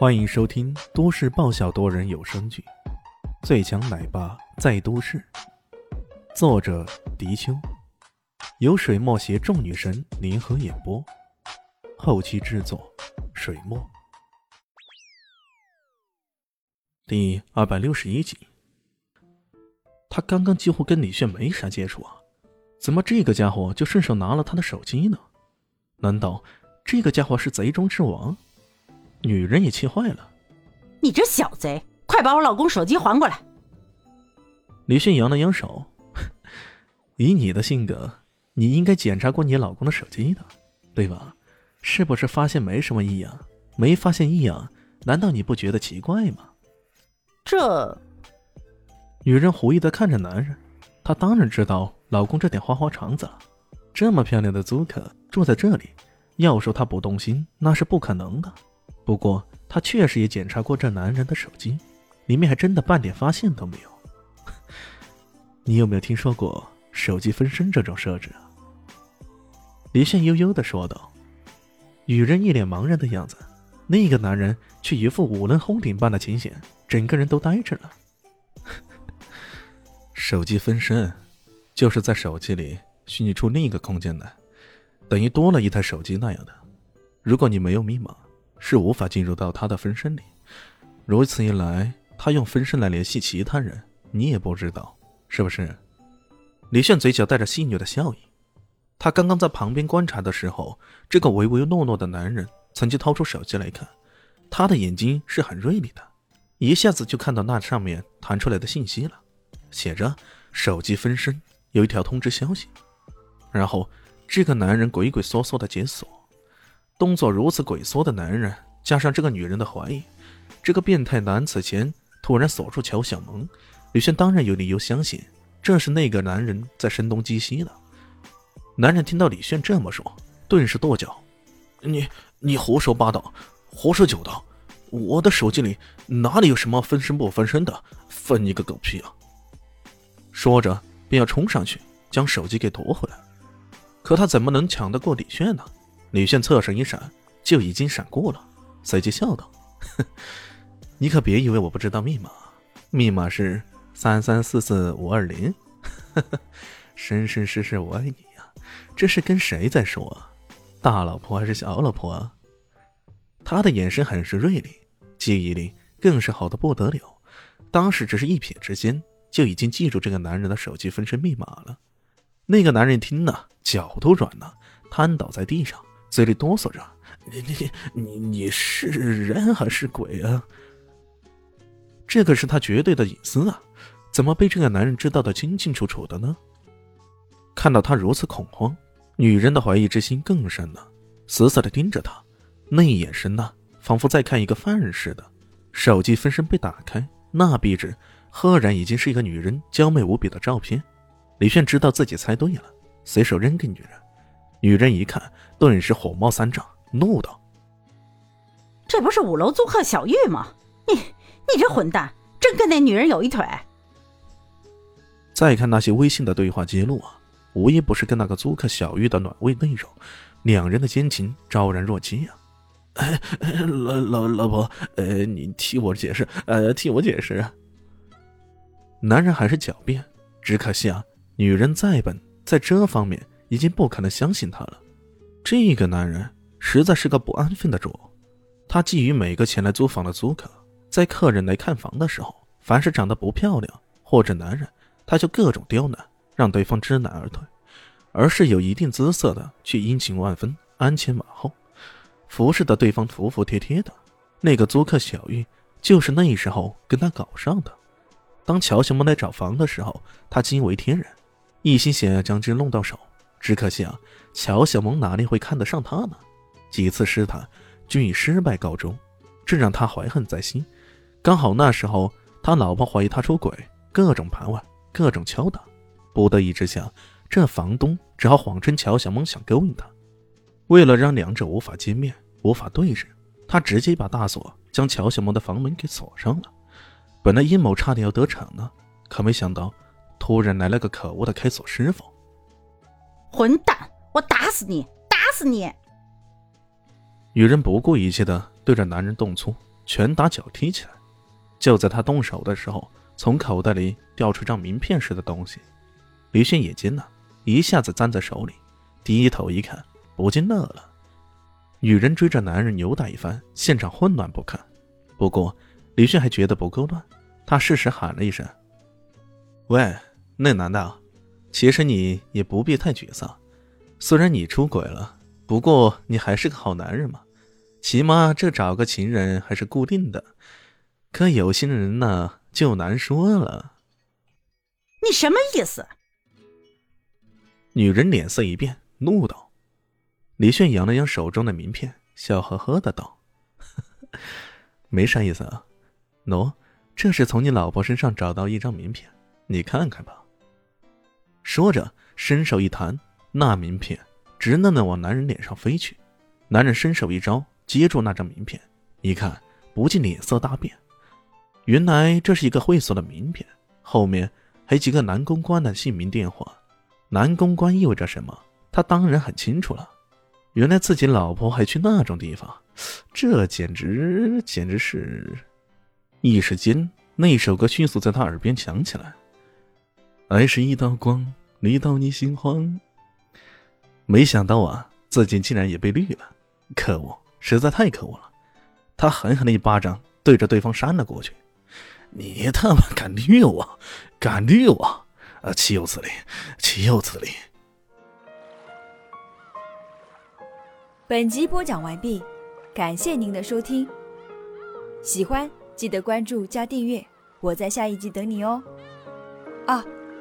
欢迎收听都市爆笑多人有声剧《最强奶爸在都市》，作者：迪秋，由水墨携众女神联合演播，后期制作：水墨。第二百六十一集，他刚刚几乎跟李炫没啥接触啊，怎么这个家伙就顺手拿了他的手机呢？难道这个家伙是贼中之王？女人也气坏了，你这小贼，快把我老公手机还过来！李迅扬了扬手，以你的性格，你应该检查过你老公的手机的，对吧？是不是发现没什么异样？没发现异样，难道你不觉得奇怪吗？这女人狐疑的看着男人，她当然知道老公这点花花肠子了。这么漂亮的租客住在这里，要说她不动心，那是不可能的。不过，他确实也检查过这男人的手机，里面还真的半点发现都没有。你有没有听说过手机分身这种设置啊？李炫悠悠的说道。女人一脸茫然的样子，那个男人却一副五雷轰顶般的清闲，整个人都呆着了。手机分身，就是在手机里虚拟出另一个空间来，等于多了一台手机那样的。如果你没有密码。是无法进入到他的分身里，如此一来，他用分身来联系其他人，你也不知道是不是？李炫嘴角带着戏谑的笑意，他刚刚在旁边观察的时候，这个唯唯诺诺的男人曾经掏出手机来看，他的眼睛是很锐利的，一下子就看到那上面弹出来的信息了，写着“手机分身有一条通知消息”，然后这个男人鬼鬼祟祟的解锁。动作如此鬼缩的男人，加上这个女人的怀疑，这个变态男此前突然锁住乔小萌，吕轩当然有理由相信这是那个男人在声东击西的。男人听到李炫这么说，顿时跺脚：“你你胡说八道，胡说九道！我的手机里哪里有什么分身不分身的？分你个狗屁啊！”说着便要冲上去将手机给夺回来，可他怎么能抢得过李炫呢？李炫侧身一闪，就已经闪过了，随即笑道：“你可别以为我不知道密码，密码是三三四四五二零。生生世世我爱你呀，这是跟谁在说啊？大老婆还是小老婆啊？”他的眼神很是锐利，记忆力更是好的不得了，当时只是一瞥之间，就已经记住这个男人的手机分身密码了。那个男人听了，脚都软了，瘫倒在地上。嘴里哆嗦着：“你你你你是人还是鬼啊？这可是他绝对的隐私啊！怎么被这个男人知道的清清楚楚的呢？”看到他如此恐慌，女人的怀疑之心更深了，死死的盯着他，那眼神呢，仿佛在看一个犯人似的。手机分身被打开，那壁纸赫然已经是一个女人娇媚无比的照片。李炫知道自己猜对了，随手扔给女人。女人一看，顿时火冒三丈，怒道：“这不是五楼租客小玉吗？你你这混蛋，真跟那女人有一腿！”再看那些微信的对话记录啊，无一不是跟那个租客小玉的暖胃内容，两人的奸情昭然若揭啊！老老老婆，呃，你替我解释，呃，替我解释啊。男人还是狡辩，只可惜啊，女人再笨，在这方面。已经不可能相信他了，这个男人实在是个不安分的主。他觊觎每个前来租房的租客，在客人来看房的时候，凡是长得不漂亮或者男人，他就各种刁难，让对方知难而退，而是有一定姿色的却殷勤万分，鞍前马后，服侍的对方服服帖帖的。那个租客小玉就是那时候跟他搞上的。当乔小萌来找房的时候，他惊为天人，一心想要将之弄到手。只可惜啊，乔小萌哪里会看得上他呢？几次试探均以失败告终，这让他怀恨在心。刚好那时候他老婆怀疑他出轨，各种盘问，各种敲打，不得已之下，这房东只好谎称乔小萌想勾引他。为了让两者无法见面、无法对视，他直接把大锁将乔小萌的房门给锁上了。本来阴谋差点要得逞呢，可没想到突然来了个可恶的开锁师傅。混蛋！我打死你！打死你！女人不顾一切的对着男人动粗，拳打脚踢起来。就在他动手的时候，从口袋里掉出张名片似的东西。李迅也惊了，一下子攥在手里，低头一看，不禁乐了。女人追着男人扭打一番，现场混乱不堪。不过李迅还觉得不够乱，他适时喊了一声：“喂，那男的，其实你也不必太沮丧。虽然你出轨了，不过你还是个好男人嘛，起码这找个情人还是固定的。可有些人呢，就难说了。”你什么意思？女人脸色一变，怒道：“李炫扬了扬手中的名片，笑呵呵的道：‘ 没啥意思啊，喏，这是从你老婆身上找到一张名片，你看看吧。’说着，伸手一弹，那名片直愣愣往男人脸上飞去。男人伸手一招，接住那张名片，一看，不禁脸色大变。原来这是一个会所的名片，后面还有几个男公关的姓名、电话。”男公关意味着什么？他当然很清楚了。原来自己老婆还去那种地方，这简直简直是……一时间，那首歌迅速在他耳边响起来：“爱是一道光，绿到你心慌。”没想到啊，自己竟然也被绿了！可恶，实在太可恶了！他狠狠的一巴掌对着对方扇了过去：“你他妈敢绿我？敢绿我！”啊！岂有此理！岂有此理！本集播讲完毕，感谢您的收听。喜欢记得关注加订阅，我在下一集等你哦。啊，